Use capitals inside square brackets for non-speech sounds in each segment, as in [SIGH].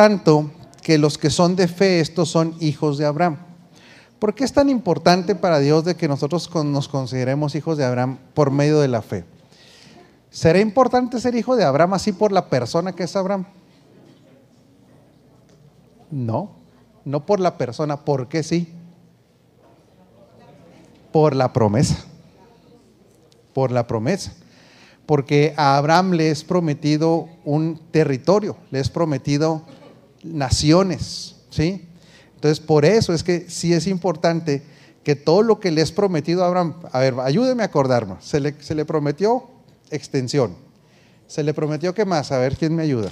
tanto que los que son de fe, estos son hijos de Abraham. ¿Por qué es tan importante para Dios de que nosotros nos consideremos hijos de Abraham por medio de la fe? ¿Será importante ser hijo de Abraham así por la persona que es Abraham? No, no por la persona, ¿por qué sí? Por la promesa. Por la promesa. Porque a Abraham le es prometido un territorio, le es prometido naciones, ¿sí? Entonces, por eso es que sí es importante que todo lo que le es prometido a Abraham, a ver, ayúdeme a acordarme, se le, se le prometió extensión, se le prometió que más, a ver quién me ayuda,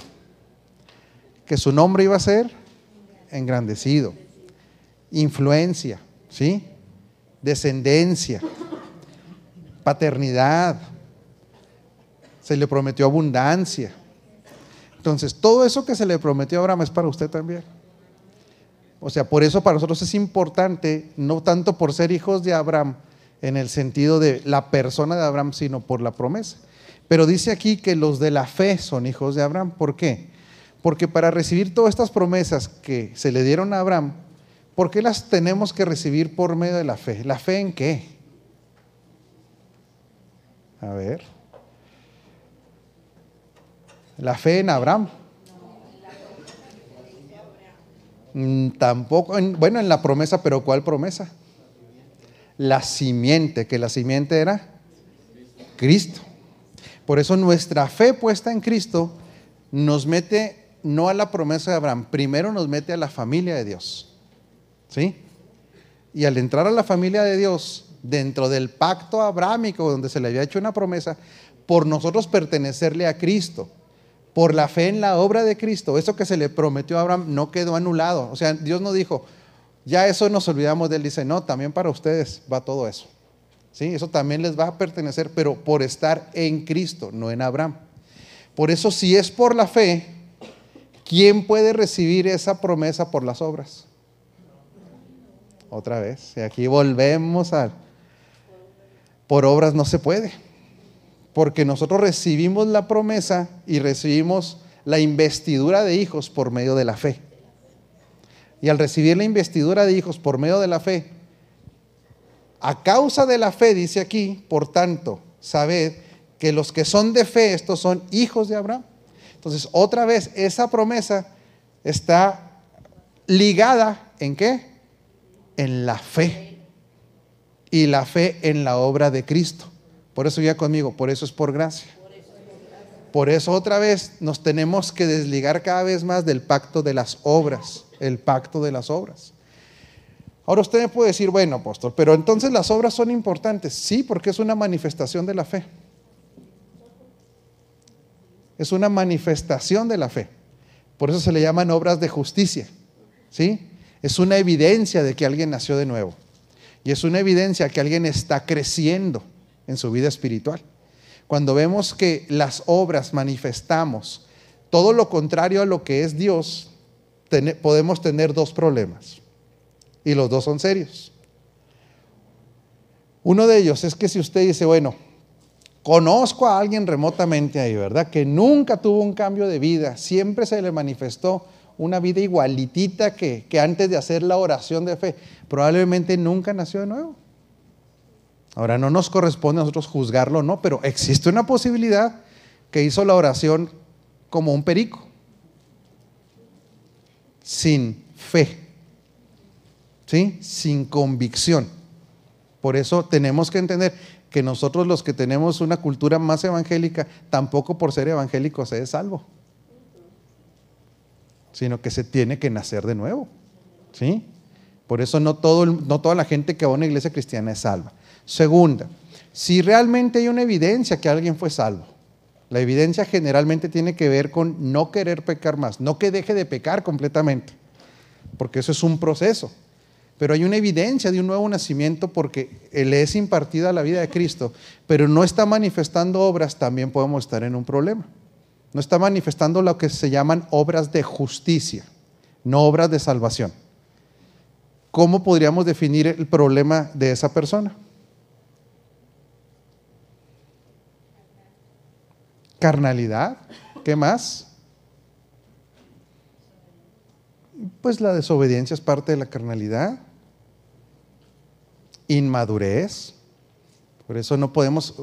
que su nombre iba a ser engrandecido, influencia, ¿sí? Descendencia, paternidad, se le prometió abundancia, entonces, todo eso que se le prometió a Abraham es para usted también. O sea, por eso para nosotros es importante, no tanto por ser hijos de Abraham, en el sentido de la persona de Abraham, sino por la promesa. Pero dice aquí que los de la fe son hijos de Abraham. ¿Por qué? Porque para recibir todas estas promesas que se le dieron a Abraham, ¿por qué las tenemos que recibir por medio de la fe? ¿La fe en qué? A ver. La fe en Abraham. Mm, tampoco, bueno, en la promesa, pero ¿cuál promesa? La simiente, que la simiente era Cristo. Por eso nuestra fe puesta en Cristo nos mete no a la promesa de Abraham, primero nos mete a la familia de Dios. ¿Sí? Y al entrar a la familia de Dios, dentro del pacto abrámico donde se le había hecho una promesa, por nosotros pertenecerle a Cristo, por la fe en la obra de Cristo, eso que se le prometió a Abraham no quedó anulado. O sea, Dios no dijo, ya eso nos olvidamos de él. Dice, no, también para ustedes va todo eso. ¿Sí? Eso también les va a pertenecer, pero por estar en Cristo, no en Abraham. Por eso, si es por la fe, ¿quién puede recibir esa promesa por las obras? Otra vez, y aquí volvemos a... Por obras no se puede porque nosotros recibimos la promesa y recibimos la investidura de hijos por medio de la fe. Y al recibir la investidura de hijos por medio de la fe, a causa de la fe, dice aquí, por tanto, sabed que los que son de fe, estos son hijos de Abraham. Entonces, otra vez, esa promesa está ligada en qué? En la fe. Y la fe en la obra de Cristo. Por eso ya conmigo, por eso es por gracia. Por eso otra vez nos tenemos que desligar cada vez más del pacto de las obras, el pacto de las obras. Ahora usted me puede decir, bueno, apóstol, pero entonces las obras son importantes. Sí, porque es una manifestación de la fe. Es una manifestación de la fe. Por eso se le llaman obras de justicia. ¿Sí? Es una evidencia de que alguien nació de nuevo. Y es una evidencia que alguien está creciendo en su vida espiritual. Cuando vemos que las obras manifestamos todo lo contrario a lo que es Dios, podemos tener dos problemas. Y los dos son serios. Uno de ellos es que si usted dice, bueno, conozco a alguien remotamente ahí, ¿verdad? Que nunca tuvo un cambio de vida, siempre se le manifestó una vida igualitita que, que antes de hacer la oración de fe, probablemente nunca nació de nuevo. Ahora no nos corresponde a nosotros juzgarlo, no, pero existe una posibilidad que hizo la oración como un perico, sin fe, ¿sí? sin convicción. Por eso tenemos que entender que nosotros los que tenemos una cultura más evangélica, tampoco por ser evangélico se es salvo, sino que se tiene que nacer de nuevo. ¿sí? Por eso no, todo, no toda la gente que va a una iglesia cristiana es salva. Segunda, si realmente hay una evidencia que alguien fue salvo, la evidencia generalmente tiene que ver con no querer pecar más, no que deje de pecar completamente, porque eso es un proceso. Pero hay una evidencia de un nuevo nacimiento porque le es impartida la vida de Cristo, pero no está manifestando obras, también podemos estar en un problema. No está manifestando lo que se llaman obras de justicia, no obras de salvación. ¿Cómo podríamos definir el problema de esa persona? Carnalidad, ¿qué más? Pues la desobediencia es parte de la carnalidad. Inmadurez. Por eso no podemos,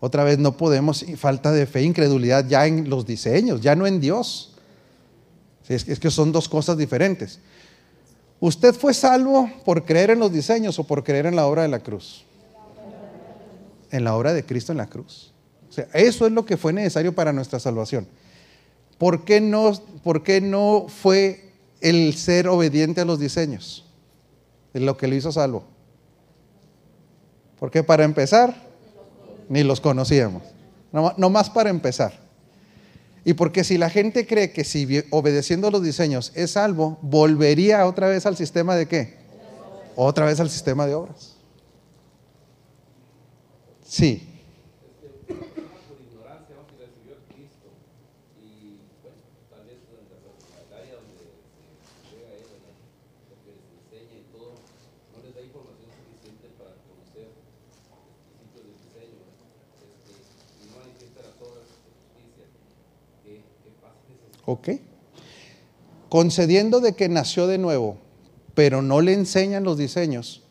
otra vez no podemos, falta de fe, incredulidad ya en los diseños, ya no en Dios. Es que son dos cosas diferentes. ¿Usted fue salvo por creer en los diseños o por creer en la obra de la cruz? En la obra de Cristo en la cruz. Sea, eso es lo que fue necesario para nuestra salvación. ¿Por qué no, por qué no fue el ser obediente a los diseños? Lo que lo hizo salvo. Porque para empezar, ni los conocíamos. No, más para empezar. Y porque si la gente cree que si obedeciendo los diseños es salvo, volvería otra vez al sistema de qué? Otra vez al sistema de obras. Sí. ¿Ok? Concediendo de que nació de nuevo, pero no le enseñan los diseños,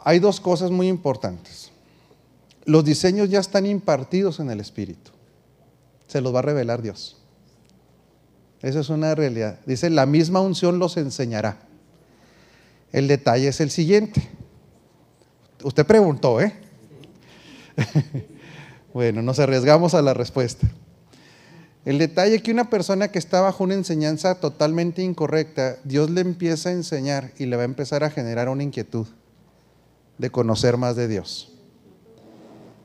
hay dos cosas muy importantes. Los diseños ya están impartidos en el Espíritu. Se los va a revelar Dios. Esa es una realidad. Dice, la misma unción los enseñará. El detalle es el siguiente. Usted preguntó, ¿eh? [LAUGHS] bueno, nos arriesgamos a la respuesta. El detalle es que una persona que está bajo una enseñanza totalmente incorrecta, Dios le empieza a enseñar y le va a empezar a generar una inquietud de conocer más de Dios.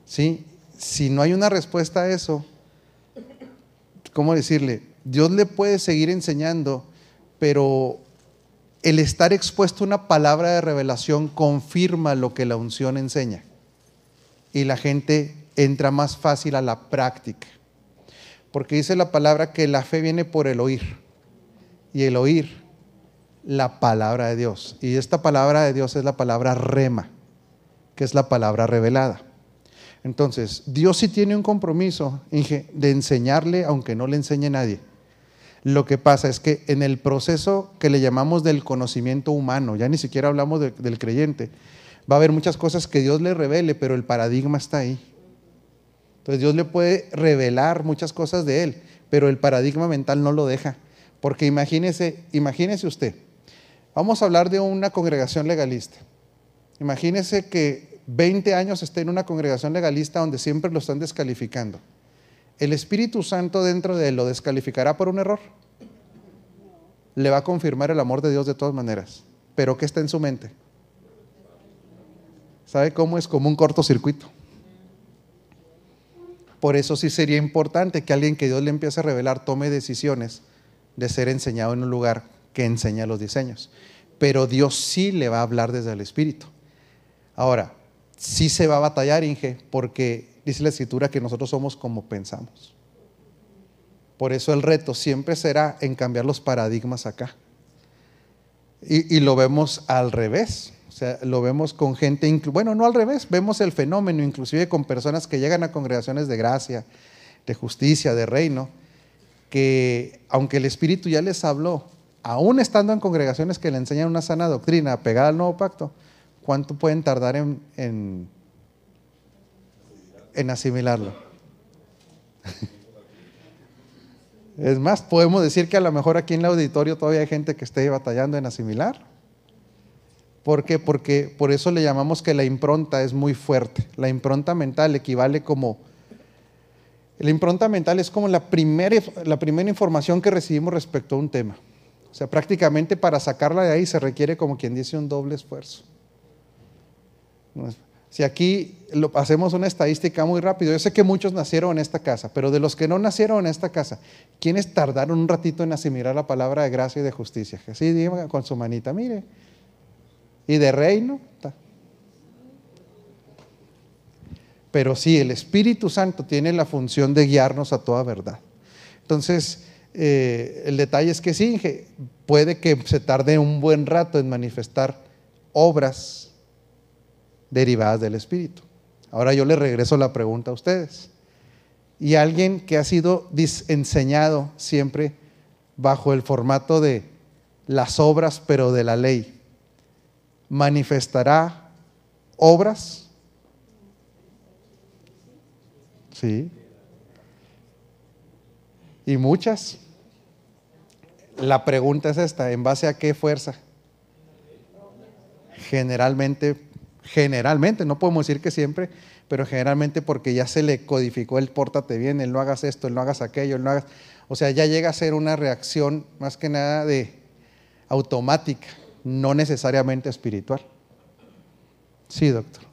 ¿Sí? Si no hay una respuesta a eso, ¿cómo decirle? Dios le puede seguir enseñando, pero el estar expuesto a una palabra de revelación confirma lo que la unción enseña. Y la gente entra más fácil a la práctica. Porque dice la palabra que la fe viene por el oír. Y el oír la palabra de Dios. Y esta palabra de Dios es la palabra rema, que es la palabra revelada. Entonces, Dios sí tiene un compromiso de enseñarle, aunque no le enseñe nadie. Lo que pasa es que en el proceso que le llamamos del conocimiento humano, ya ni siquiera hablamos del creyente, va a haber muchas cosas que Dios le revele, pero el paradigma está ahí. Entonces Dios le puede revelar muchas cosas de él, pero el paradigma mental no lo deja. Porque imagínese, imagínese usted, vamos a hablar de una congregación legalista. Imagínese que 20 años esté en una congregación legalista donde siempre lo están descalificando. ¿El Espíritu Santo dentro de él lo descalificará por un error? Le va a confirmar el amor de Dios de todas maneras. Pero ¿qué está en su mente? ¿Sabe cómo es como un cortocircuito? Por eso sí sería importante que alguien que Dios le empiece a revelar tome decisiones de ser enseñado en un lugar que enseña los diseños. Pero Dios sí le va a hablar desde el Espíritu. Ahora, sí se va a batallar, Inge, porque dice la Escritura que nosotros somos como pensamos. Por eso el reto siempre será en cambiar los paradigmas acá. Y, y lo vemos al revés. Sea, lo vemos con gente, bueno, no al revés, vemos el fenómeno inclusive con personas que llegan a congregaciones de gracia, de justicia, de reino, que aunque el Espíritu ya les habló, aún estando en congregaciones que le enseñan una sana doctrina pegada al nuevo pacto, ¿cuánto pueden tardar en, en, en asimilarlo? [LAUGHS] Es más, podemos decir que a lo mejor aquí en el auditorio todavía hay gente que esté batallando en asimilar. ¿Por qué? Porque por eso le llamamos que la impronta es muy fuerte. La impronta mental equivale como... La impronta mental es como la primera, la primera información que recibimos respecto a un tema. O sea, prácticamente para sacarla de ahí se requiere, como quien dice, un doble esfuerzo. Si aquí lo, hacemos una estadística muy rápido, yo sé que muchos nacieron en esta casa, pero de los que no nacieron en esta casa, ¿quiénes tardaron un ratito en asimilar la palabra de gracia y de justicia? Así diga con su manita, mire, y de reino. Pero sí, el Espíritu Santo tiene la función de guiarnos a toda verdad. Entonces, eh, el detalle es que sí, puede que se tarde un buen rato en manifestar obras derivadas del Espíritu. Ahora yo le regreso la pregunta a ustedes. Y alguien que ha sido enseñado siempre bajo el formato de las obras, pero de la ley, manifestará obras. Sí. Y muchas. La pregunta es esta, ¿en base a qué fuerza? Generalmente, generalmente, no podemos decir que siempre, pero generalmente porque ya se le codificó el pórtate bien, el no hagas esto, el no hagas aquello, el no hagas... O sea, ya llega a ser una reacción más que nada de automática, no necesariamente espiritual. Sí, doctor.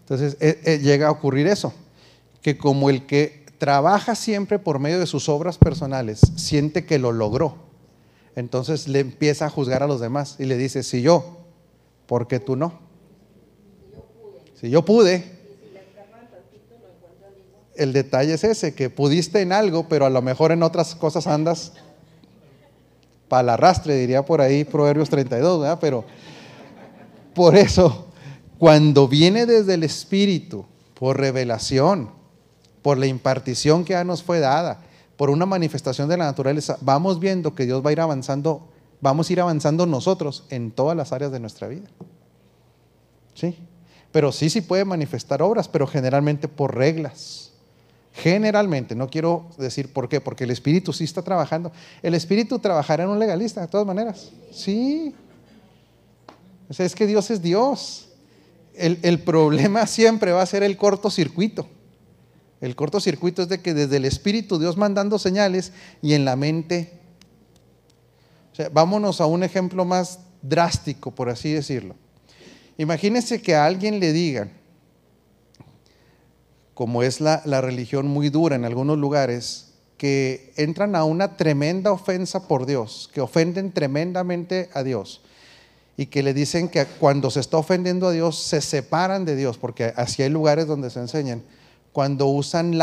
Entonces eh, eh, llega a ocurrir eso, que como el que trabaja siempre por medio de sus obras personales siente que lo logró, entonces le empieza a juzgar a los demás y le dice, si yo, ¿por qué tú no? Si yo pude. El detalle es ese, que pudiste en algo, pero a lo mejor en otras cosas andas para el arrastre, diría por ahí Proverbios 32, ¿verdad? Pero por eso cuando viene desde el Espíritu, por revelación, por la impartición que ya nos fue dada, por una manifestación de la naturaleza, vamos viendo que Dios va a ir avanzando, vamos a ir avanzando nosotros en todas las áreas de nuestra vida. ¿Sí? Pero sí, sí puede manifestar obras, pero generalmente por reglas. Generalmente, no quiero decir por qué, porque el Espíritu sí está trabajando. El Espíritu trabajará en un legalista, de todas maneras. Sí. O sea, es que Dios es Dios el, problema [LAUGHS] siempre va a ser el cortocircuito. El cortocircuito es de que desde el Espíritu Dios mandando señales y en la mente. O sea, vámonos a un ejemplo más drástico, por así decirlo. Imagínense que a alguien le digan, como es la, religión muy dura en algunos lugares, que entran a una tremenda ofensa por Dios, que ofenden tremendamente a Dios y que le dicen que cuando se está ofendiendo a Dios se separan de Dios, porque así hay lugares donde se enseñan, cuando usan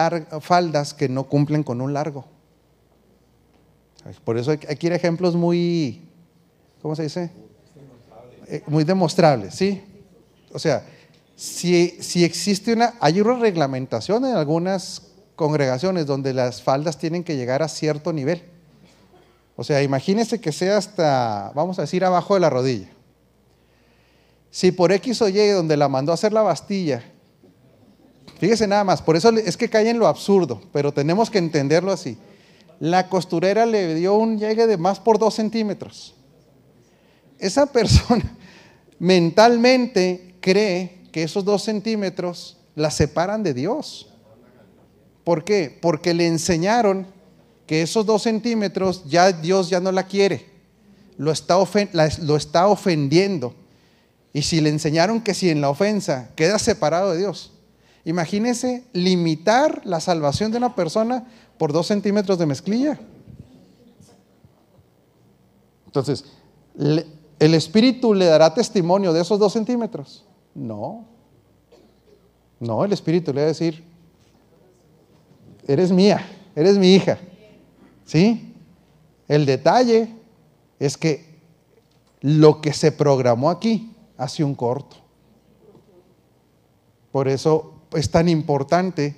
faldas que no cumplen con un largo. Por eso hay, que ir ejemplos muy, ¿cómo se dice? Eh, muy demostrables, ¿sí? O sea, si, existe una, hay una reglamentación en algunas congregaciones donde las faldas tienen que llegar a cierto nivel. O sea, imagínese que sea hasta, vamos a decir, abajo de la rodilla. Si por X o Y donde la mandó a hacer la Bastilla, fíjese nada más, por eso es que cae en lo absurdo, pero tenemos que entenderlo así. La costurera le dio un llegue de más por dos centímetros. Esa persona [LAUGHS] mentalmente cree que esos dos centímetros la separan de Dios. ¿Por qué? Porque le enseñaron que esos dos centímetros ya Dios ya no la quiere. Lo está, lo está ofendiendo y si le enseñaron que si en la ofensa queda separado de Dios, imagínese limitar la salvación de una persona por dos centímetros de mezclilla. Entonces, ¿el Espíritu le dará testimonio de esos dos centímetros? No. No, el Espíritu le va a decir, eres mía, eres mi hija. ¿Sí? El detalle es que lo que se programó aquí hace un corto. Por eso es tan importante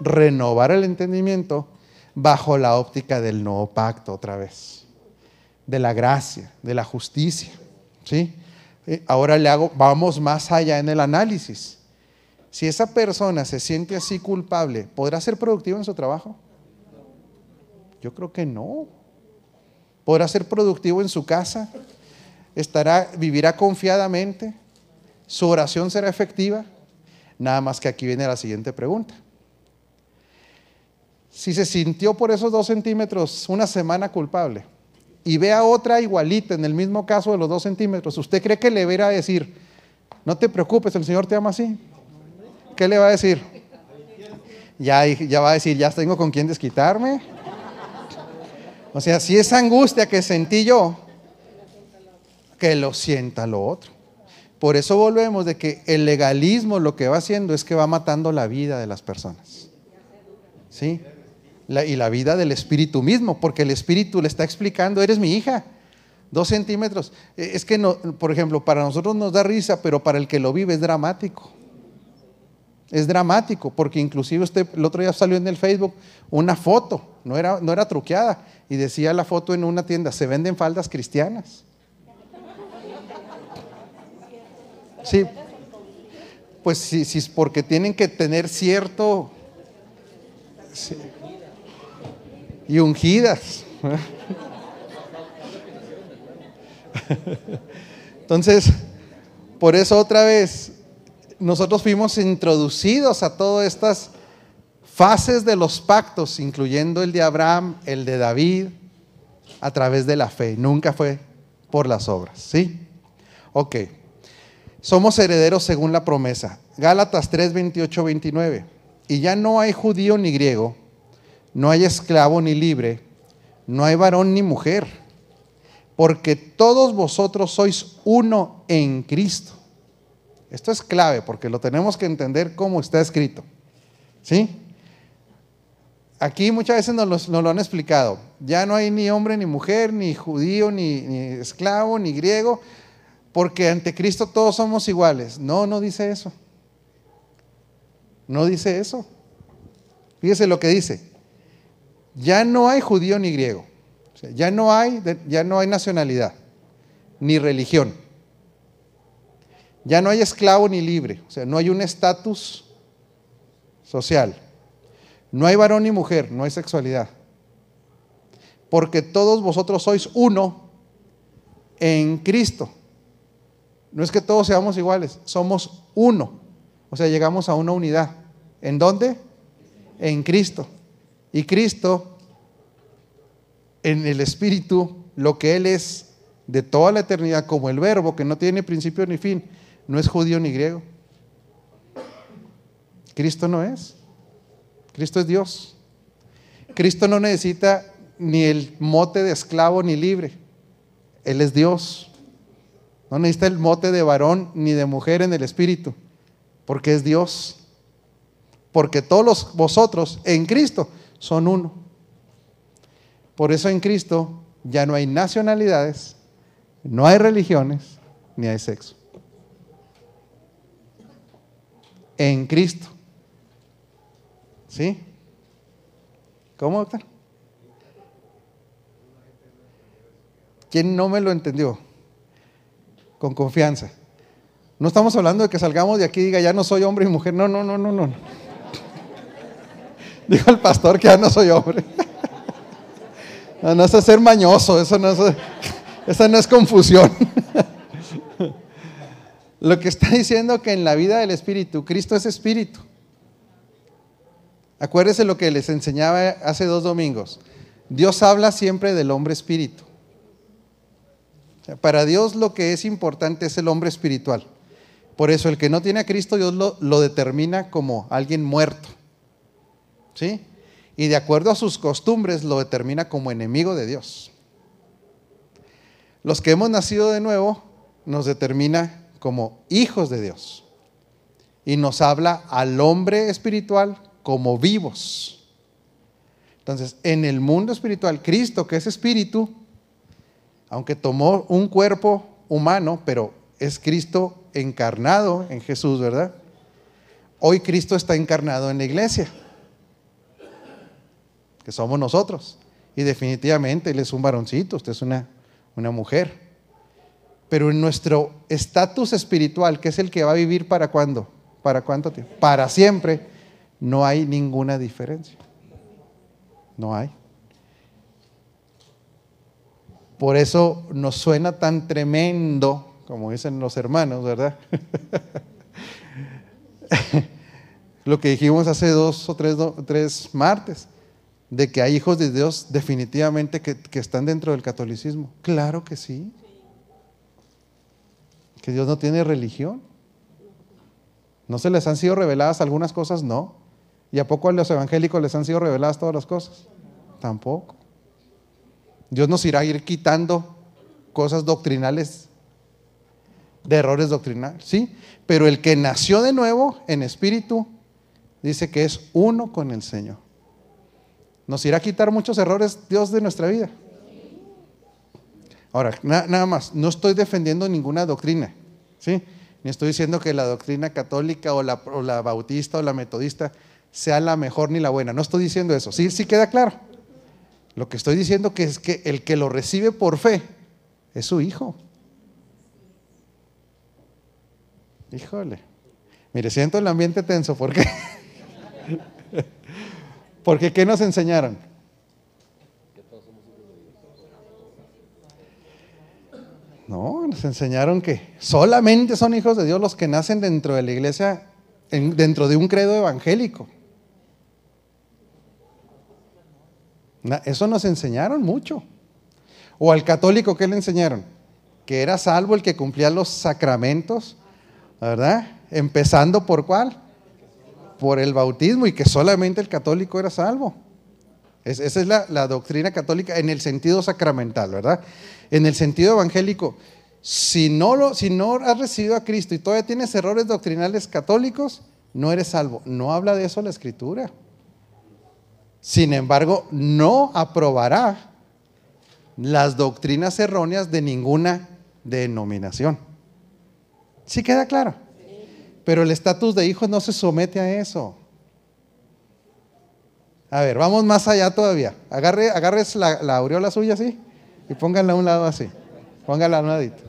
renovar el entendimiento bajo la óptica del nuevo pacto otra vez, de la gracia, de la justicia. ¿sí? Eh, ahora le hago, vamos más allá en el análisis. Si esa persona se siente así culpable, ¿podrá ser productivo en su trabajo? Yo creo que no. ¿Podrá ser productivo en su casa? estará, vivirá confiadamente, su oración será efectiva. Nada más que aquí viene la siguiente pregunta. Si se sintió por esos dos centímetros una semana culpable y ve a otra igualita en el mismo caso de los dos centímetros, ¿usted cree que le va a decir, no te preocupes, el Señor te ama así? ¿Qué le va a decir? Ya, ya va a decir, ya tengo con quién desquitarme. O sea, si esa angustia que sentí yo, que lo sienta lo otro. Por eso volvemos de que el legalismo lo que va haciendo es que va matando la vida de las personas. ¿Sí? Y la vida del espíritu mismo, porque el espíritu le está explicando, eres mi hija. Dos centímetros. Eh, Es que, no, por ejemplo, para nosotros nos da risa, pero para el que lo vive es dramático. Es dramático, porque inclusive usted el otro día salió en el Facebook una foto, no era, no era truqueada, y decía la foto en una tienda, se venden faldas cristianas. Sí, pues sí, sí, porque tienen que tener cierto... sí. Y ungidas. Entonces, por eso otra vez, nosotros fuimos introducidos a todas estas fases de los pactos, incluyendo el de Abraham, el de David, a través de la fe. Nunca fue por las obras, ¿sí? Ok. Somos herederos según la promesa. Gálatas 3, 28, 29. Y ya no hay judío ni griego, no hay esclavo ni libre, no hay varón ni mujer, porque todos vosotros sois uno en Cristo. Esto es clave porque lo tenemos que entender como está escrito. ¿Sí? Aquí muchas veces nos, lo han explicado. Ya no hay ni hombre ni mujer, ni judío, ni, ni esclavo, ni griego, porque ante Cristo todos somos iguales. No, no dice eso. No dice eso. Fíjese lo que dice. Ya no hay judío ni griego. Ya, no hay, ya no hay nacionalidad, ni religión. Ya no hay esclavo ni libre. O sea, no hay un estatus social. No hay varón ni mujer, no hay sexualidad. Porque todos vosotros sois uno en Cristo. No es que todos seamos iguales, somos uno. O sea, llegamos a una unidad. ¿En dónde? En Cristo. Y Cristo, en el Espíritu, lo que Él es de toda la eternidad, como el verbo que no tiene principio ni fin, no es judío ni griego. Cristo no es. Cristo es Dios. Cristo no necesita ni el mote de esclavo ni libre. Él es Dios. No necesita el mote de varón ni de mujer en el Espíritu, porque es Dios. Porque todos vosotros en Cristo son uno. Por eso en Cristo ya no hay nacionalidades, no hay religiones, ni hay sexo. En Cristo. ¿Sí? ¿Cómo, doctor? ¿Quién no me lo entendió? Con confianza. No estamos hablando de que salgamos de aquí y diga, ya no soy hombre y mujer. No, no, no, no, no. [LAUGHS] Dijo el pastor que ya no soy hombre. [LAUGHS] No, no es ser mañoso, eso no es, [LAUGHS] esa no es confusión. Lo que está diciendo que en la vida del Espíritu, Cristo es Espíritu. Acuérdese lo que les enseñaba hace dos domingos. Dios habla siempre del hombre espíritu. Para Dios lo que es importante es el hombre espiritual. Por eso el que no tiene a Cristo, Dios lo determina como alguien muerto. ¿Sí? Y de acuerdo a sus costumbres lo determina como enemigo de Dios. Los que hemos nacido de nuevo nos determina como hijos de Dios. Y nos habla al hombre espiritual como vivos. Entonces, en el mundo espiritual, Cristo, que es espíritu, aunque tomó un cuerpo humano, pero es Cristo encarnado en Jesús, ¿verdad? Hoy Cristo está encarnado en la iglesia, que somos nosotros. Y definitivamente Él es un varoncito, usted es una, una mujer. Pero en nuestro estatus espiritual, que es el que va a vivir para cuándo, para cuánto tiempo, para siempre, no hay ninguna diferencia. No hay. Por eso nos suena tan tremendo, como dicen los hermanos, ¿verdad? [LAUGHS] Lo que dijimos hace dos o tres, tres martes, de que hay hijos de Dios definitivamente que, que están dentro del catolicismo. Claro que sí. Que Dios no tiene religión. ¿No se les han sido reveladas algunas cosas? No. ¿Y a poco a los evangélicos les han sido reveladas todas las cosas? Tampoco. Dios nos irá a ir quitando cosas doctrinales, de errores doctrinales, ¿sí? Pero el que nació de nuevo en espíritu, dice que es uno con el Señor. Nos irá a quitar muchos errores Dios de nuestra vida. Ahora, nada más, no estoy defendiendo ninguna doctrina, ¿sí? Ni estoy diciendo que la doctrina católica o la, bautista o la metodista sea la mejor ni la buena. No estoy diciendo eso. Sí, sí queda claro. Lo que estoy diciendo que es que el que lo recibe por fe es su hijo. Híjole. Mire, siento el ambiente tenso. ¿Por qué? [LAUGHS] Porque ¿qué nos enseñaron? No, nos enseñaron que solamente son hijos de Dios los que nacen dentro de la iglesia, dentro de un credo evangélico. Eso nos enseñaron mucho. O al católico, ¿qué le enseñaron? Que era salvo el que cumplía los sacramentos, ¿verdad? Empezando por cuál? Por el bautismo y que solamente el católico era salvo. esa es la, la, doctrina católica en el sentido sacramental, ¿verdad? En el sentido evangélico, si no, lo, si no has recibido a Cristo y todavía tienes errores doctrinales católicos, no eres salvo. No habla de eso la escritura. Sin embargo, no aprobará las doctrinas erróneas de ninguna denominación. ¿Sí queda claro? Pero el estatus de hijo no se somete a eso. A ver, vamos más allá todavía. Agarre, agarres la, la aureola suya así y pónganla a un lado así. Pónganla [LAUGHS] a un ladito.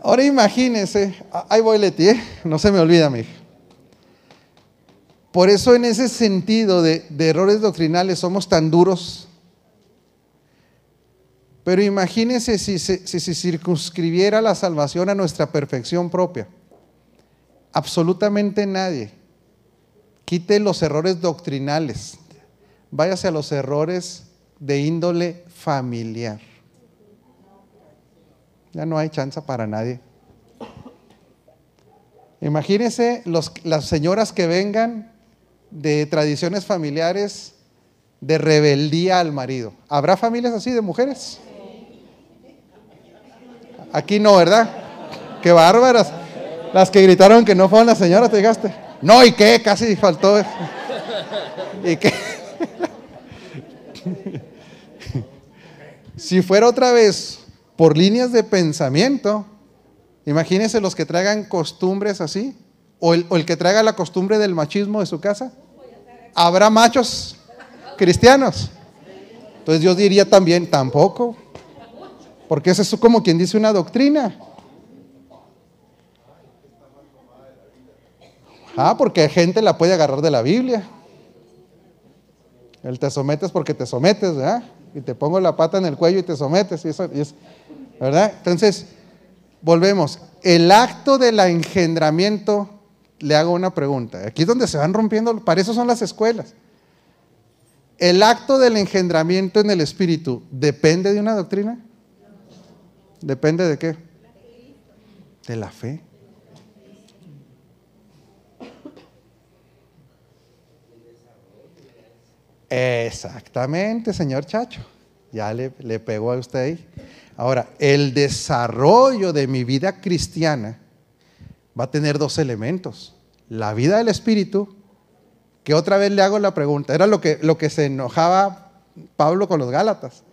Ahora imagínense, ahí voy ¿eh? no se me olvida, mi hija. Por eso en ese sentido de, errores doctrinales somos tan duros. Pero imagínense si se circunscribiera la salvación a nuestra perfección propia. Absolutamente nadie. Quite los errores doctrinales. Váyase a los errores de índole familiar. Ya no hay chance para nadie. Imagínense las señoras que vengan de tradiciones familiares de rebeldía al marido. ¿Habrá familias así de mujeres? Aquí no, ¿verdad? Qué bárbaras. Las que gritaron que no fueron las señoras, te llegaste. No, ¿y qué? Casi faltó. ¿Y qué? [LAUGHS] si fuera otra vez por líneas de pensamiento, imagínense los que traigan costumbres así, o el, o el que traiga la costumbre del machismo de su casa. ¿Habrá machos cristianos? Entonces Dios diría también, tampoco. Porque eso es como quien dice una doctrina. Ah, porque gente la puede agarrar de la Biblia. El te sometes porque te sometes, ¿verdad? Y te pongo la pata en el cuello y te sometes. ¿Verdad? Entonces, volvemos. El acto del engendramiento le hago una pregunta. Aquí es donde se van rompiendo, para eso son las escuelas. ¿El acto del engendramiento en el espíritu depende de una doctrina? ¿Depende de qué? De la fe. Exactamente, señor Chacho. Ya le, le pegó a usted ahí. Ahora, el desarrollo de mi vida cristiana va a tener dos elementos. La vida del Espíritu, que otra vez le hago la pregunta, era lo que, lo que se enojaba Pablo con los Gálatas.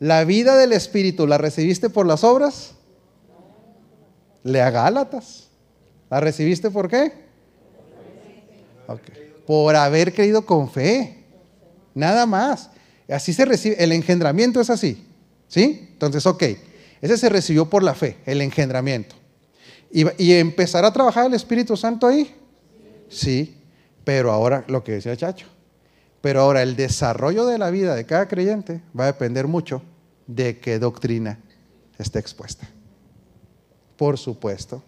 ¿La vida del Espíritu la recibiste por las obras? Lea Gálatas. ¿La recibiste por qué? Por haber creído con fe. Nada más. Así se recibe. El engendramiento es así. ¿Sí? Entonces, ok. Ese se recibió por la fe, el engendramiento. ¿Y, empezar a trabajar el Espíritu Santo ahí? Sí, pero ahora lo que decía Chacho. Pero ahora el desarrollo de la vida de cada creyente va a depender mucho de qué doctrina esté expuesta. Por supuesto.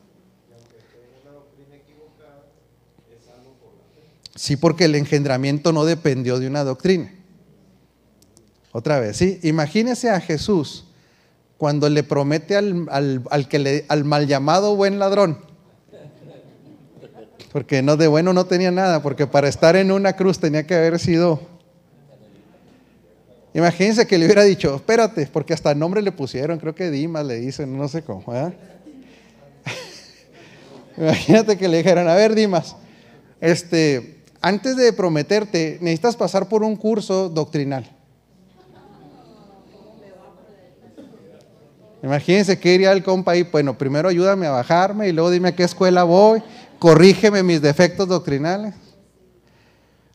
Sí, porque el engendramiento no dependió de una doctrina. Otra vez, sí. Imagínese a Jesús cuando le promete al, que le, al mal llamado buen ladrón. Porque no de bueno no tenía nada, porque para estar en una cruz tenía que haber sido. Imagínense que le hubiera dicho, espérate, porque hasta nombre le pusieron, creo que Dimas le dicen, no sé cómo. [LAUGHS] Imagínate que le dijeran, a ver, Dimas, este, antes de prometerte, necesitas pasar por un curso doctrinal. Imagínense que iría el compa ahí, bueno, primero ayúdame a bajarme y luego dime a qué escuela voy, corrígeme mis defectos doctrinales.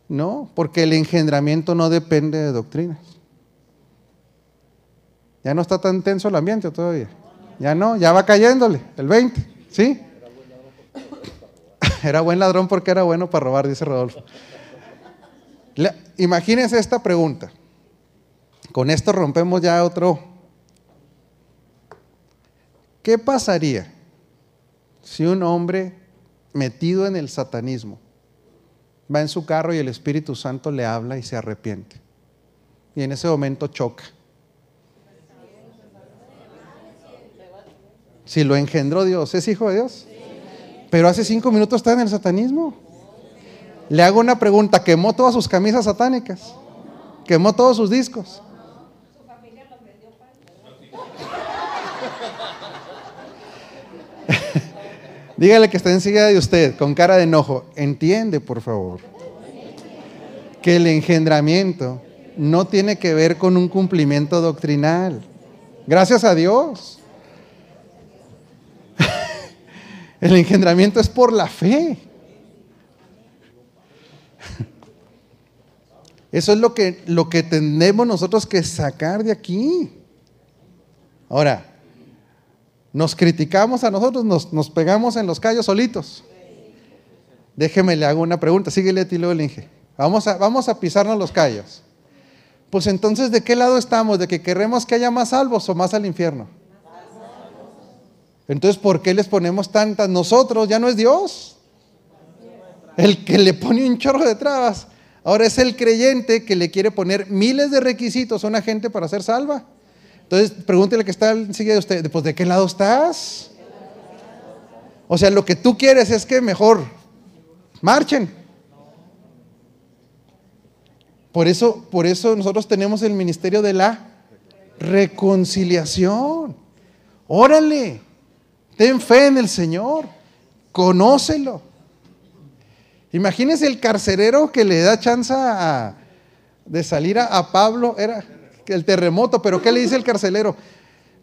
No, porque el engendramiento no depende de doctrinas. Ya no está tan tenso el ambiente todavía. Ya no, ya va cayéndole, el 20, ¿sí? [LAUGHS] Era buen ladrón porque era bueno para robar, dice Rodolfo. imagínense esta pregunta. Con esto rompemos ya otro. ¿Qué pasaría si un hombre metido en el satanismo va en su carro y el Espíritu Santo le habla y se arrepiente? Y en ese momento choca. Si lo engendró Dios, ¿es hijo de Dios? Pero hace cinco minutos está en el satanismo. Le hago una pregunta, ¿quemó todas sus camisas satánicas? ¿Quemó todos sus discos? [LAUGHS] Dígale que está enseguida de usted, con cara de enojo. Entiende, por favor, que el engendramiento no tiene que ver con un cumplimiento doctrinal. Gracias a Dios. El engendramiento es por la fe. Eso es lo que, lo que tenemos nosotros que sacar de aquí. Ahora, nos criticamos a nosotros, nos, pegamos en los callos solitos. Déjeme, le hago una pregunta, síguele a ti luego el Vamos a, vamos a pisarnos los callos. Pues entonces, ¿de qué lado estamos? ¿De que queremos que haya más salvos o más al infierno? Entonces, ¿por qué les ponemos tantas? Nosotros ya no es Dios. El que le pone un chorro de trabas. Ahora es el creyente que le quiere poner miles de requisitos a una gente para ser salva. Entonces, pregúntele que está sigue de usted, pues ¿de qué lado estás? O sea, lo que tú quieres es que mejor marchen. Por eso, por eso nosotros tenemos el ministerio de la reconciliación. Órale. Ten fe en el Señor, conócelo. Imagínense el carcerero que le da chance de salir a, Pablo, era el terremoto, pero ¿qué le dice el carcelero?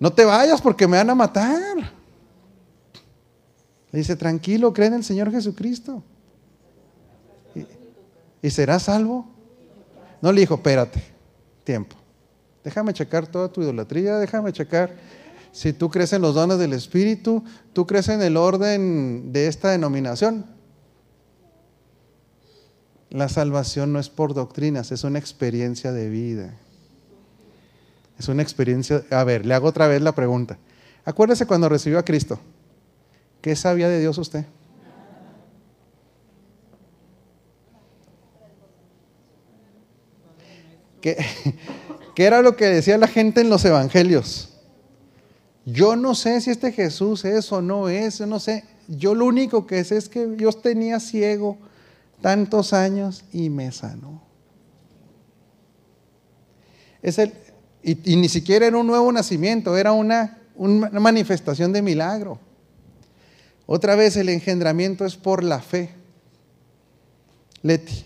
No te vayas porque me van a matar. Le dice, tranquilo, cree en el Señor Jesucristo. ¿Y, y serás salvo? No le dijo, espérate, tiempo. Déjame checar toda tu idolatría, déjame checar si tú crees en los dones del Espíritu, tú crees en el orden de esta denominación. La salvación no es por doctrinas, es una experiencia de vida. Es una experiencia... A ver, le hago otra vez la pregunta. Acuérdese cuando recibió a Cristo. ¿Qué sabía de Dios usted? ¿Qué, [LAUGHS] ¿Qué, era lo que decía la gente en los evangelios? Yo no sé si este Jesús es o no es, yo no sé. Yo lo único que sé es que Dios tenía ciego tantos años y me sanó. Es el, y, ni siquiera era un nuevo nacimiento, era una, una manifestación de milagro. Otra vez el engendramiento es por la fe. Leti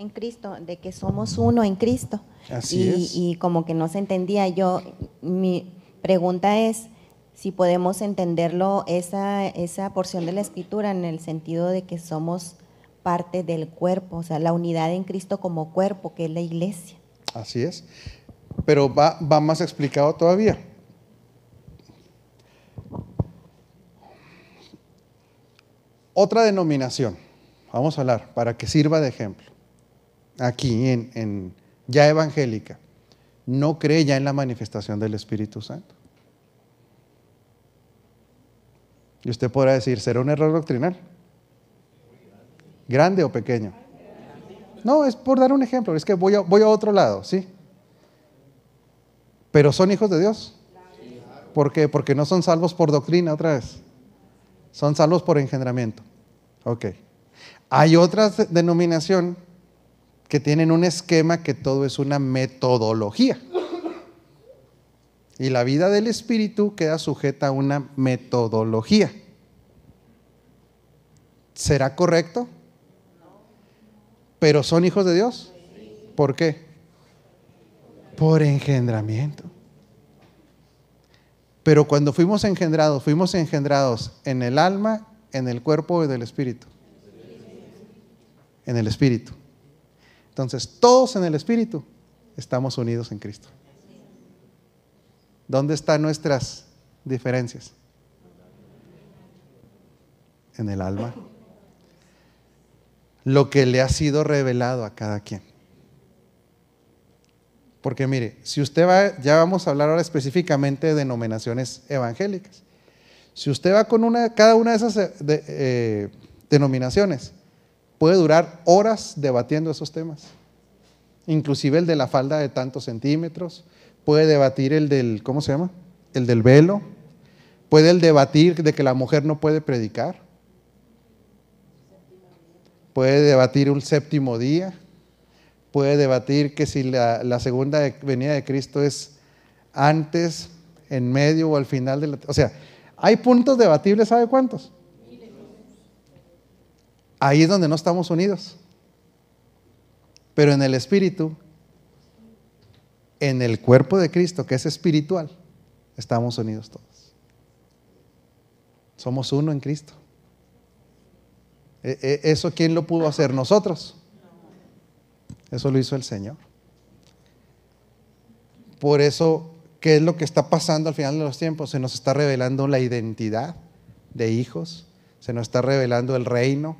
en Cristo, de que somos uno en Cristo. Así y, es. y como que no se entendía, yo, mi pregunta es si podemos entenderlo, esa, esa porción de la escritura en el sentido de que somos parte del cuerpo, o sea, la unidad en Cristo como cuerpo, que es la iglesia. Así es. Pero va, va más explicado todavía. Otra denominación, vamos a hablar, para que sirva de ejemplo aquí en, ya evangélica, no cree ya en la manifestación del Espíritu Santo. Y usted podrá decir, ¿será un error doctrinal? ¿Grande o pequeño? No, es por dar un ejemplo, es que voy a, voy a otro lado, ¿sí? Pero son hijos de Dios. ¿Por qué? Porque no son salvos por doctrina otra vez. Son salvos por engendramiento. Ok. Hay otra denominación que tienen un esquema que todo es una metodología. Y la vida del espíritu queda sujeta a una metodología. ¿Será correcto? ¿Pero son hijos de Dios? ¿Por qué? Por engendramiento. Pero cuando fuimos engendrados, fuimos engendrados en el alma, en el cuerpo y en el espíritu. En el espíritu. Entonces, todos en el espíritu estamos unidos en Cristo. ¿Dónde están nuestras diferencias? En el alma. Lo que le ha sido revelado a cada quien. Porque mire, si usted va, ya vamos a hablar ahora específicamente de denominaciones evangélicas. Si usted va con una, cada una de esas eh, eh, denominaciones, puede durar horas debatiendo esos temas. Inclusive el de la falda de tantos centímetros, puede debatir el del, ¿cómo se llama? El del velo, puede el debatir de que la mujer no puede predicar, puede debatir un séptimo día, puede debatir que si la, segunda venida de Cristo es antes, en medio o al final de la... O sea, hay puntos debatibles, ¿sabe cuántos? Ahí es donde no estamos unidos. Pero en el Espíritu, en el cuerpo de Cristo, que es espiritual, estamos unidos todos. Somos uno en Cristo. E, e, ¿Eso quién lo pudo hacer? Nosotros. Eso lo hizo el Señor. Por eso, ¿qué es lo que está pasando al final de los tiempos? Se nos está revelando la identidad de hijos, se nos está revelando el reino.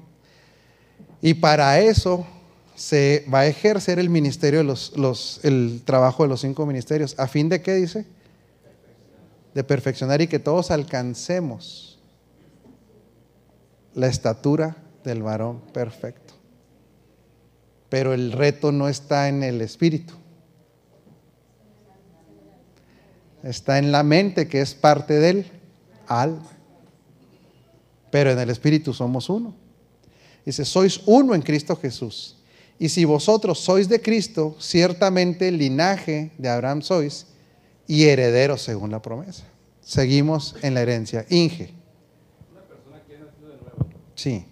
Y para eso se va a ejercer el ministerio, de los, el trabajo de los cinco ministerios. ¿A fin de qué dice? De perfeccionar y que todos alcancemos la estatura del varón perfecto. Pero el reto no está en el espíritu. Está en la mente, que es parte del alma. Pero en el espíritu somos uno. Dice, sois uno en Cristo Jesús. Y si vosotros sois de Cristo, ciertamente el linaje de Abraham sois y herederos según la promesa. Seguimos en la herencia. Inge. Una persona que ha nacido de nuevo. Sí.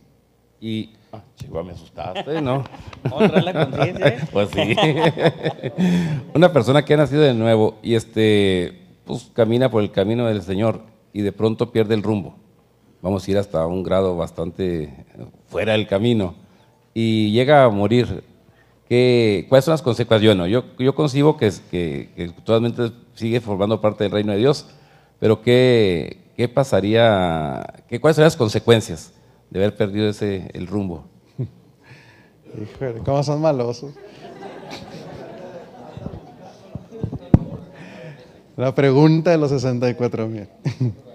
Y Ah, chico, me asustaste, ¿no? [LAUGHS] ¿Otra la conciencia? ¿eh? [LAUGHS] pues sí. [LAUGHS] Una persona que ha nacido de nuevo y este, pues camina por el camino del Señor y de pronto pierde el rumbo. Vamos a ir hasta un grado bastante fuera del camino y llega a morir. ¿Qué, ¿Cuáles son las consecuencias? Yo, no, yo, yo concibo que, que, que totalmente sigue formando parte del reino de Dios, pero ¿qué, qué pasaría? Qué, ¿Cuáles serían las consecuencias? de haber perdido ese, el rumbo. [LAUGHS] Híjole, ¿cómo son malosos? La pregunta de los 64 mil. [LAUGHS]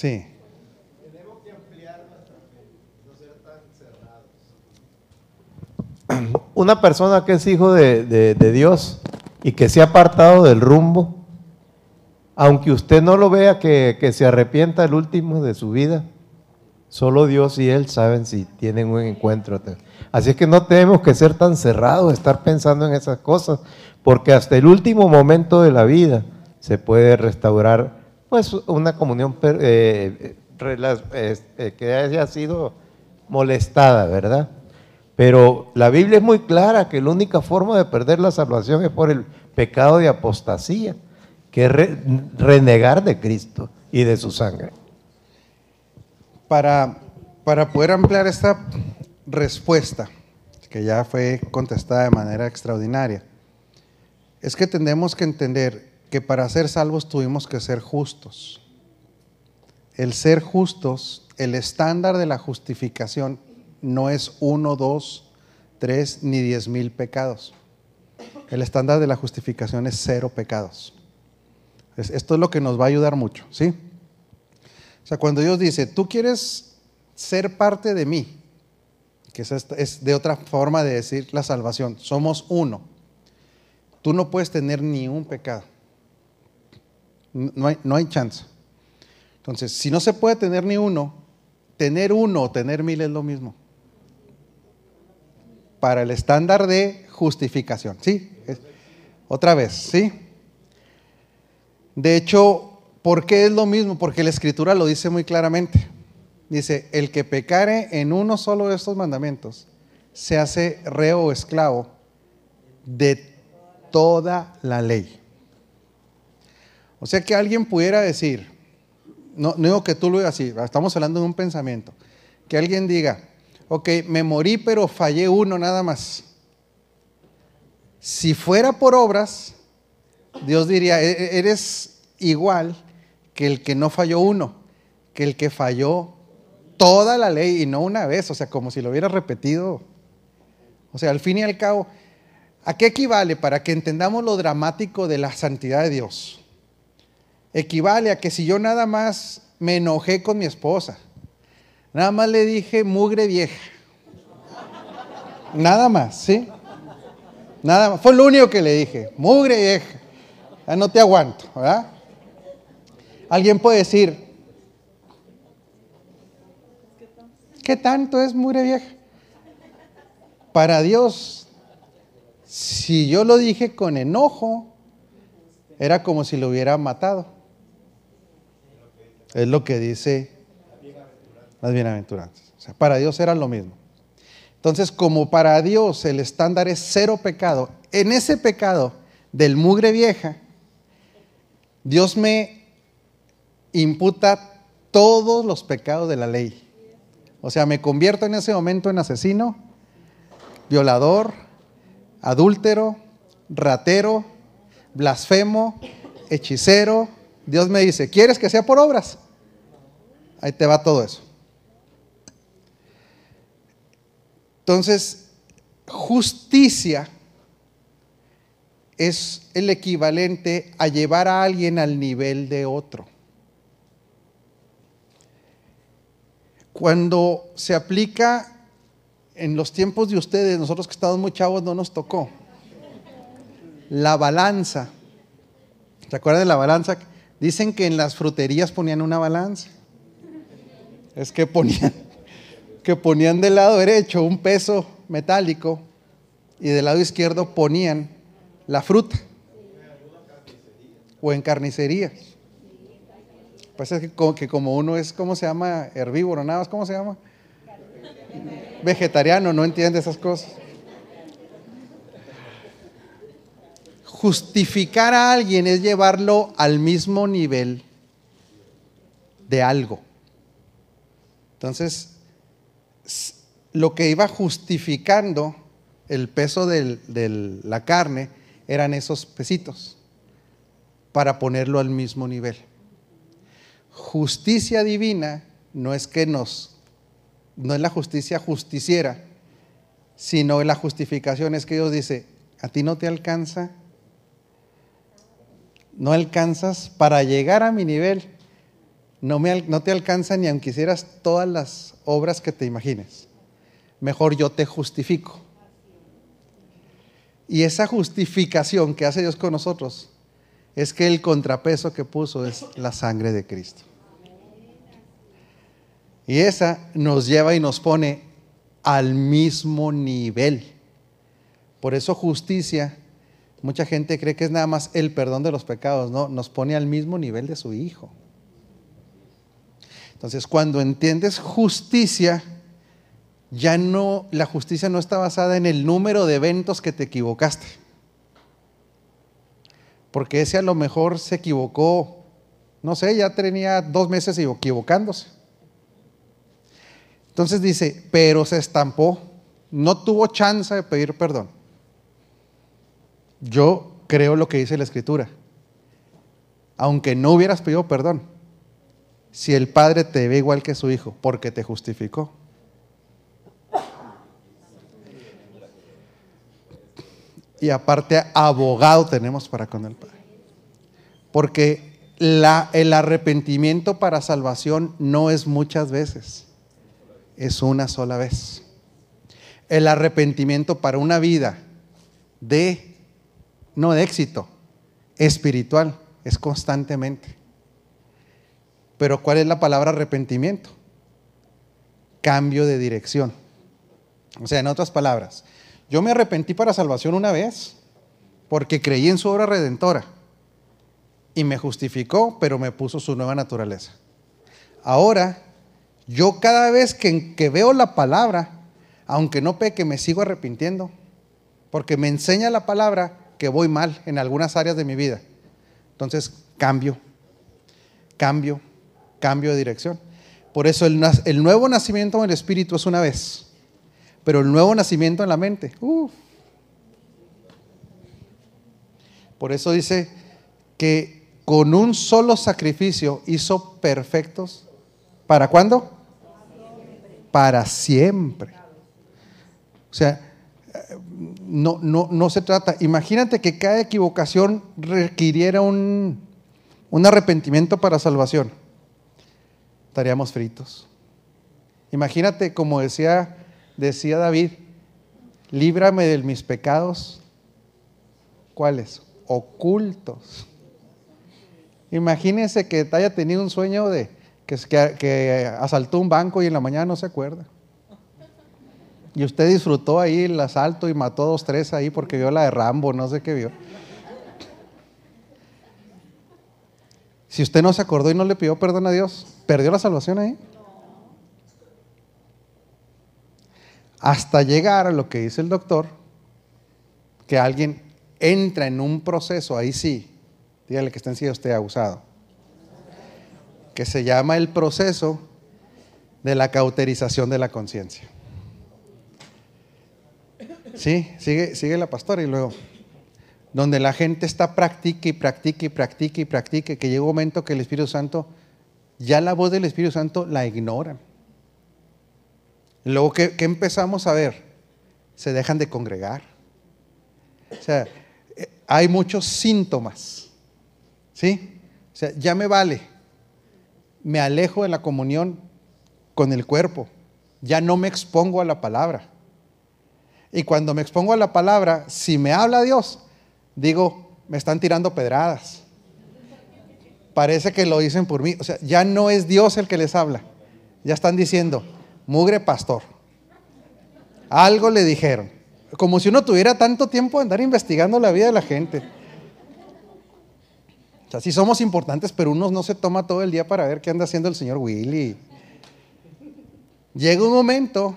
Sí. Tenemos que ampliar nuestra no ser tan cerrados. [CLEARS THROAT] Una persona que es hijo de, de Dios y que se ha apartado del rumbo, aunque usted no lo vea que, se arrepienta el último de su vida, solo Dios y Él saben si tienen un encuentro. Así es que no tenemos que ser tan cerrados, estar pensando en esas cosas, porque hasta el último momento de la vida se puede restaurar pues una comunión eh, eh, que haya sido molestada, ¿verdad? Pero la Biblia es muy clara que la única forma de perder la salvación es por el pecado de apostasía que renegar de Cristo y de su sangre. Para, para poder ampliar esta respuesta, que ya fue contestada de manera extraordinaria, es que tenemos que entender que para ser salvos tuvimos que ser justos. El ser justos, el estándar de la justificación no es uno, dos, tres ni diez mil pecados. El estándar de la justificación es cero pecados. Esto es lo que nos va a ayudar mucho, ¿sí? O sea, cuando Dios dice, tú quieres ser parte de mí, que es, de otra forma de decir la salvación, somos uno, tú no puedes tener ni un pecado. No hay, no hay chance. Entonces, si no se puede tener ni uno, tener uno o tener mil es lo mismo. Para el estándar de justificación, ¿sí? Otra vez, ¿sí? De hecho, ¿por qué es lo mismo? Porque la escritura lo dice muy claramente. Dice, el que pecare en uno solo de estos mandamientos se hace reo o esclavo de toda la ley. O sea que alguien pudiera decir, no, no digo que tú lo digas así, estamos hablando de un pensamiento, que alguien diga, ok, me morí pero fallé uno nada más. Si fuera por obras, Dios diría, "E- e- eres igual que el que no falló uno, que el que falló toda la ley y no una vez, o sea, como si lo hubiera repetido. O sea, al fin y al cabo, ¿a qué equivale para que entendamos lo dramático de la santidad de Dios? Equivale a que si yo nada más me enojé con mi esposa, nada más le dije mugre vieja, nada más, ¿sí? Nada más, fue lo único que le dije, mugre vieja, Ah, no te aguanto, ¿verdad? Alguien puede decir, ¿qué tanto es mugre vieja? Para Dios, si yo lo dije con enojo, era como si lo hubiera matado. Es lo que dice las bienaventuranzas. O sea, para Dios era lo mismo. Entonces, como para Dios el estándar es cero pecado, en ese pecado del mugre vieja, Dios me imputa todos los pecados de la ley. O sea, me convierto en ese momento en asesino, violador, adúltero, ratero, blasfemo, hechicero. Dios me dice, ¿quieres que sea por obras? Ahí te va todo eso. Entonces, justicia es el equivalente a llevar a alguien al nivel de otro. Cuando se aplica en los tiempos de ustedes, nosotros que estamos muy chavos no nos tocó, la balanza. ¿Se acuerdan de la balanza? Dicen que en las fruterías ponían una balanza. Es que ponían, [LAUGHS] que ponían del lado derecho un peso metálico y del lado izquierdo ponían la fruta. O en carnicerías. Pues es que como, que como uno es, ¿cómo se llama? Herbívoro, nada más, ¿cómo se llama? Vegetariano, no entiende esas cosas. Justificar a alguien es llevarlo al mismo nivel de algo. Entonces, lo que iba justificando el peso de la carne eran esos pesitos para ponerlo al mismo nivel. Justicia divina no es que nos, no es la justicia justiciera, sino la justificación es que Dios dice, a ti no te alcanza, no alcanzas para llegar a mi nivel, no, te alcanza ni aunque hicieras todas las obras que te imagines. Mejor yo te justifico. Y esa justificación que hace Dios con nosotros es que el contrapeso que puso es la sangre de Cristo. Y esa nos lleva y nos pone al mismo nivel. Por eso justicia, mucha gente cree que es nada más el perdón de los pecados, no, nos pone al mismo nivel de su Hijo. Entonces, cuando entiendes justicia, ya no, la justicia no está basada en el número de eventos que te equivocaste. Porque ese a lo mejor se equivocó, no sé, ya tenía dos meses equivocándose. Entonces dice, pero se estampó, no tuvo chance de pedir perdón. Yo creo lo que dice la escritura. Aunque no hubieras pedido perdón, si el Padre te ve igual que su Hijo, porque te justificó. Y aparte, abogado tenemos para con el Padre. Porque el arrepentimiento para salvación no es muchas veces, es una sola vez. El arrepentimiento para una vida de, no de éxito, espiritual, es constantemente. Pero ¿cuál es la palabra arrepentimiento? Cambio de dirección. O sea, en otras palabras, yo me arrepentí para salvación una vez porque creí en su obra redentora y me justificó, pero me puso su nueva naturaleza. Ahora, yo cada vez que, que veo la palabra, aunque no peque, me sigo arrepintiendo, porque me enseña la palabra que voy mal en algunas áreas de mi vida. Entonces, cambio, cambio, cambio de dirección. Por eso el, nuevo nacimiento en el espíritu es una vez, pero el nuevo nacimiento en la mente. Por eso dice que con un solo sacrificio hizo perfectos. ¿Para cuándo? Para siempre. O sea, no, no, no se trata. Imagínate que cada equivocación requiriera un, un arrepentimiento para salvación. Estaríamos fritos. Imagínate, como decía, decía David, líbrame de mis pecados. ¿Cuáles? Ocultos. Imagínese que haya tenido un sueño de que, que, que asaltó un banco y en la mañana no se acuerda. Y usted disfrutó ahí el asalto y mató dos, tres ahí porque vio la de Rambo, no sé qué vio. Si usted no se acordó y no le pidió perdón a Dios, ¿perdió la salvación ahí? Hasta llegar a lo que dice el doctor, que alguien entra en un proceso, ahí sí, dígale que está en sí usted abusado, que se llama el proceso de la cauterización de la conciencia. Sí, sigue, sigue la pastora y luego, donde la gente está practique y practique y practique y practique, que llega un momento que el Espíritu Santo, ya la voz del Espíritu Santo la ignoran. Luego, ¿qué, qué empezamos a ver? Se dejan de congregar. O sea, eh, hay muchos síntomas. ¿Sí? O sea, ya me vale. Me alejo de la comunión con el cuerpo. Ya no me expongo a la palabra. Y cuando me expongo a la palabra, si me habla Dios, digo, me están tirando pedradas. Parece que lo dicen por mí. O sea, ya no es Dios el que les habla. Ya están diciendo, mugre pastor. Algo le dijeron. Como si uno tuviera tanto tiempo de andar investigando la vida de la gente. O sea, sí somos importantes, pero uno no se toma todo el día para ver qué anda haciendo el señor Willy. Llega un momento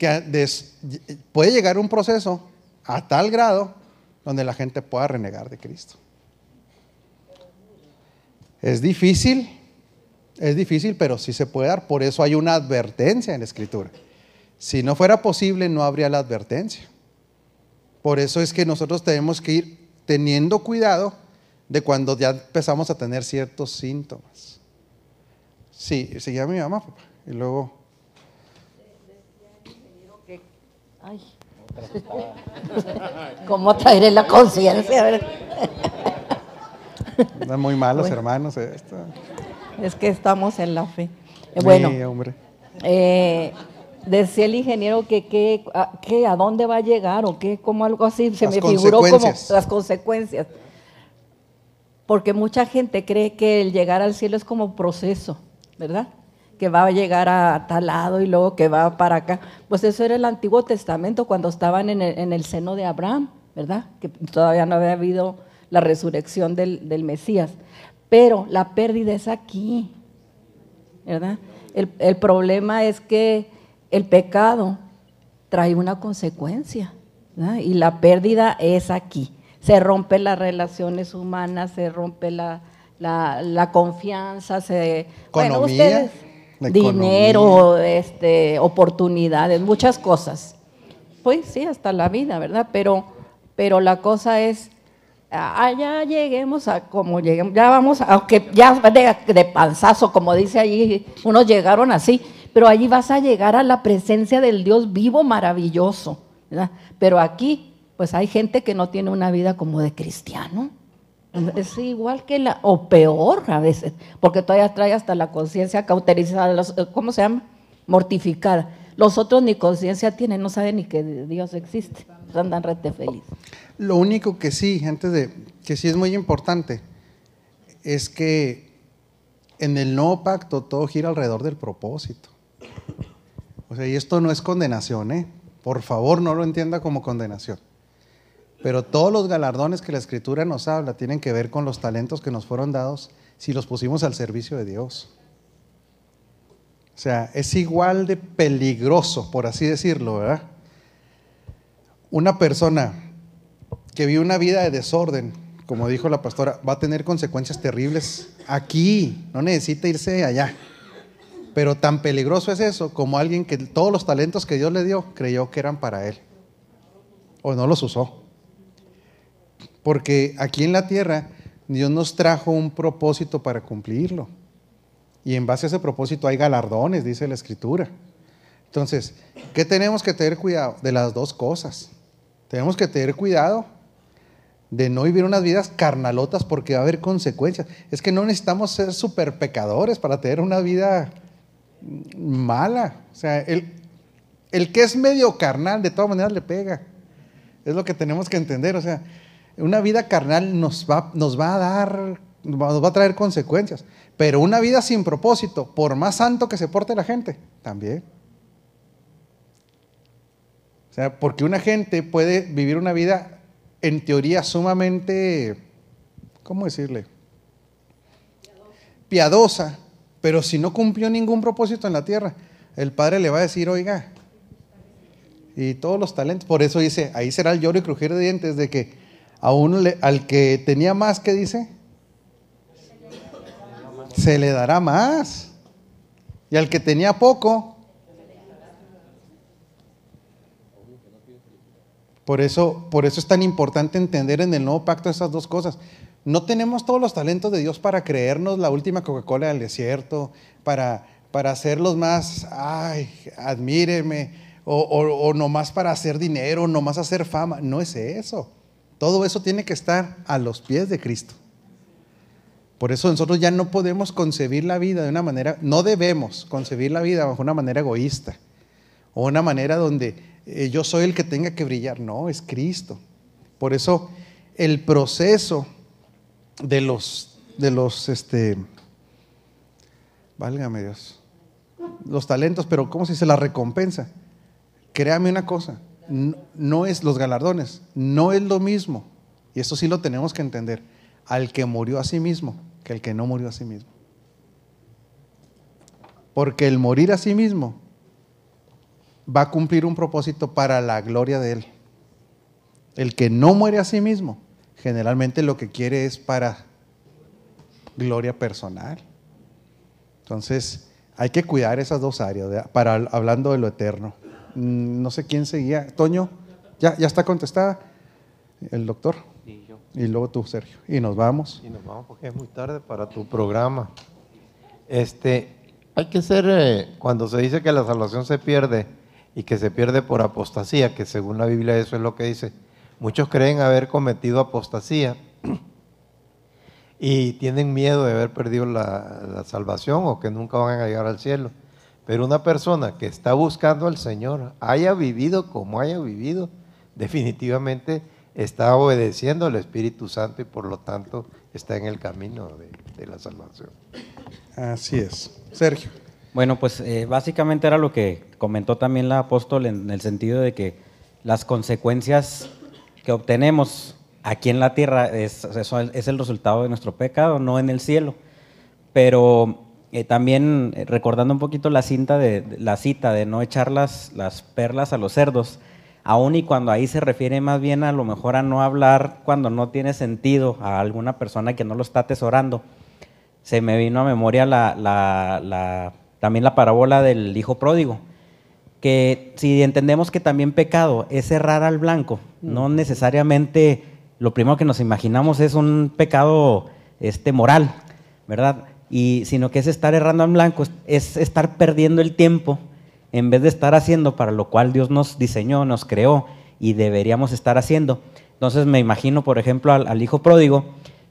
que puede llegar un proceso a tal grado donde la gente pueda renegar de Cristo. Es difícil, es difícil, pero sí se puede dar. Por eso hay una advertencia en la Escritura. Si no fuera posible, no habría la advertencia. Por eso es que nosotros tenemos que ir teniendo cuidado de cuando ya empezamos a tener ciertos síntomas. Sí, se llama mi mamá, papá. Y luego, Ay. ¿Cómo traeré la conciencia? Andan muy malos Bueno. hermanos. Esto. Es que estamos en la fe. Eh, Bueno, Sí, hombre. eh, decía el ingeniero que, que, a, que a dónde va a llegar o qué, como algo así, se Las me figuró como las consecuencias. Porque mucha gente cree que el llegar al cielo es como proceso, ¿verdad? Que va a llegar a tal lado y luego que va para acá. Pues eso era el Antiguo Testamento cuando estaban en el, en el seno de Abraham, ¿verdad? Que todavía no había habido la resurrección del, del Mesías. Pero la pérdida es aquí, ¿verdad? El, el problema es que el pecado trae una consecuencia, ¿verdad? y la pérdida es aquí. Se rompen las relaciones humanas, se rompe la, la, la confianza, se... bueno, Economía, ustedes, la dinero, este, oportunidades, muchas cosas. Pues sí, hasta la vida, ¿verdad? Pero, pero la cosa es, ah, ya lleguemos a como lleguemos, ya vamos, a- aunque ya de, de panzazo, como dice allí, unos llegaron así, pero allí vas a llegar a la presencia del Dios vivo, maravilloso, ¿verdad? Pero aquí, pues hay gente que no tiene una vida como de cristiano. Es igual que la, o peor a veces, porque todavía trae hasta la conciencia cauterizada, los- ¿cómo se llama? Mortificada. Los otros ni conciencia tienen, no saben ni que Dios existe, andan rete feliz. Lo único que sí, antes de, que sí es muy importante, es que en el nuevo pacto todo gira alrededor del propósito. O sea, y esto no es condenación, ¿eh? Por favor, no lo entienda como condenación. Pero todos los galardones que la Escritura nos habla tienen que ver con los talentos que nos fueron dados si los pusimos al servicio de Dios. O sea, es igual de peligroso, por así decirlo, ¿verdad? Una persona que vive una vida de desorden, como dijo la pastora, va a tener consecuencias terribles aquí, no necesita irse allá. Pero tan peligroso es eso como alguien que todos los talentos que Dios le dio creyó que eran para él. O no los usó. Porque aquí en la tierra Dios nos trajo un propósito para cumplirlo. Y en base a ese propósito hay galardones, dice la escritura. Entonces, ¿qué tenemos que tener cuidado? De las dos cosas. Tenemos que tener cuidado de no vivir unas vidas carnalotas porque va a haber consecuencias. Es que no necesitamos ser super pecadores para tener una vida mala. O sea, el, el que es medio carnal de todas maneras le pega. Es lo que tenemos que entender. O sea, una vida carnal nos va, nos va a dar, nos va a traer consecuencias. Pero una vida sin propósito, por más santo que se porte la gente, también. O sea, porque una gente puede vivir una vida en teoría sumamente, ¿cómo decirle? Piadosa, pero si no cumplió ningún propósito en la tierra, el Padre le va a decir, oiga, y todos los talentos, por eso dice, ahí será el lloro y crujir de dientes, de que a uno, le, al que tenía más, ¿qué dice? Se le dará más. Y al que tenía poco, Por eso, por eso es tan importante entender en el nuevo pacto esas dos cosas. No tenemos todos los talentos de Dios para creernos la última Coca-Cola del desierto, para, para ser los más, ay, admíreme, o, o, o nomás para hacer dinero, nomás hacer fama. No es eso. Todo eso tiene que estar a los pies de Cristo. Por eso nosotros ya no podemos concebir la vida de una manera, no debemos concebir la vida bajo una manera egoísta o una manera donde eh, yo soy el que tenga que brillar. No, es Cristo. Por eso el proceso de los, de los, este, válgame Dios, los talentos, pero ¿cómo se dice? La recompensa. Créame una cosa, no, es los galardones, no es lo mismo, y eso sí lo tenemos que entender, al que murió a sí mismo que el que no murió a sí mismo. Porque el morir a sí mismo va a cumplir un propósito para la gloria de Él. El que no muere a sí mismo, generalmente lo que quiere es para gloria personal. Entonces, hay que cuidar esas dos áreas, para hablando de lo eterno. Mm, no sé quién seguía. Toño, ya, ya está contestada. El doctor. Y yo. Y luego tú, Sergio. Y nos vamos. Y nos vamos porque es muy tarde para tu programa. Este, hay que ser, eh, cuando se dice que la salvación se pierde, y que se pierde por apostasía, que según la Biblia eso es lo que dice. Muchos creen haber cometido apostasía y tienen miedo de haber perdido la, la, salvación o que nunca van a llegar al cielo. Pero una persona que está buscando al Señor, haya vivido como haya vivido, definitivamente está obedeciendo al Espíritu Santo y por lo tanto está en el camino de, de la salvación. Así es. Sergio. Bueno, pues eh, básicamente era lo que comentó también la apóstol en el sentido de que las consecuencias que obtenemos aquí en la tierra es el resultado de nuestro pecado, no en el cielo. Pero eh, también eh, recordando un poquito la, cinta de, la cita de no echar las, las perlas a los cerdos, aun y cuando ahí se refiere más bien a lo mejor a no hablar cuando no tiene sentido a alguna persona que no lo está atesorando, se me vino a memoria la, la, la también la parábola del hijo pródigo, que si entendemos que también pecado es cerrar al blanco, no necesariamente lo primero que nos imaginamos es un pecado este, moral, ¿verdad? Y, sino que es estar errando al blanco, es estar perdiendo el tiempo en vez de estar haciendo para lo cual Dios nos diseñó, nos creó y deberíamos estar haciendo. Entonces me imagino, por ejemplo, al, al hijo pródigo,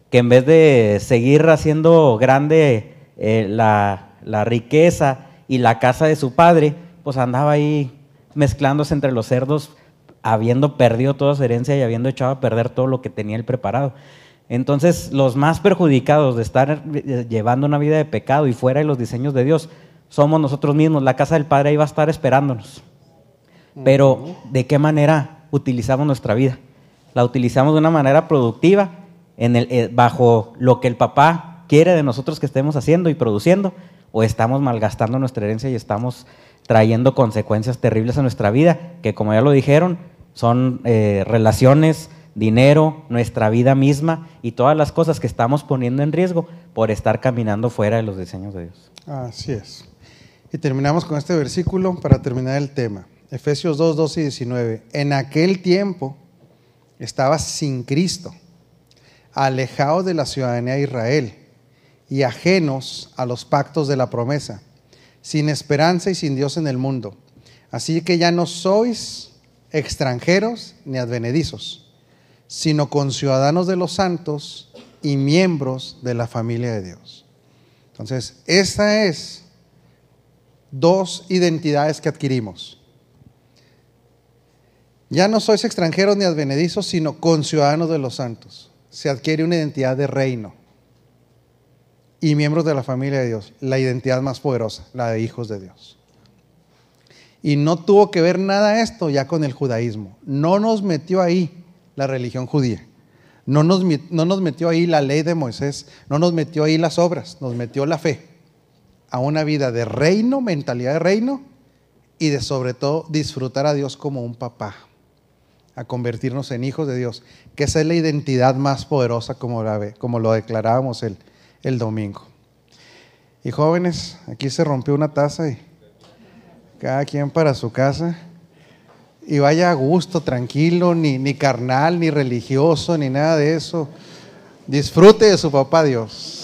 que en vez de seguir haciendo grande eh, la, la riqueza y la casa de su padre, pues andaba ahí mezclándose entre los cerdos, habiendo perdido toda su herencia y habiendo echado a perder todo lo que tenía él preparado. Entonces, los más perjudicados de estar llevando una vida de pecado y fuera de los diseños de Dios, somos nosotros mismos. La casa del Padre ahí va a estar esperándonos. Pero, ¿de qué manera utilizamos nuestra vida? La utilizamos de una manera productiva, en el, eh, bajo lo que el papá quiere de nosotros que estemos haciendo y produciendo, o estamos malgastando nuestra herencia y estamos trayendo consecuencias terribles a nuestra vida, que como ya lo dijeron, son eh, relaciones dinero, nuestra vida misma y todas las cosas que estamos poniendo en riesgo por estar caminando fuera de los diseños de Dios. Así es. Y terminamos con este versículo para terminar el tema. Efesios 2, 12 y 19. En aquel tiempo estaba sin Cristo, alejados de la ciudadanía de Israel y ajenos a los pactos de la promesa, sin esperanza y sin Dios en el mundo. Así que ya no sois extranjeros ni advenedizos, sino conciudadanos de los santos y miembros de la familia de Dios. Entonces, esta es dos identidades que adquirimos. Ya no sois extranjeros ni advenedizos, sino conciudadanos de los santos. Se adquiere una identidad de reino y miembros de la familia de Dios, la identidad más poderosa, la de hijos de Dios. Y no tuvo que ver nada esto ya con el judaísmo. No nos metió ahí la religión judía. No nos, no nos metió ahí la ley de Moisés. No nos metió ahí las obras. Nos metió la fe a una vida de reino, mentalidad de reino y de sobre todo disfrutar a Dios como un papá, a convertirnos en hijos de Dios, que esa es la identidad más poderosa como, la, como lo declarábamos el, el domingo. Y jóvenes, aquí se rompió una taza y cada quien para su casa. Y vaya a gusto, tranquilo, ni, ni carnal, ni religioso, ni nada de eso. Disfrute de su papá Dios.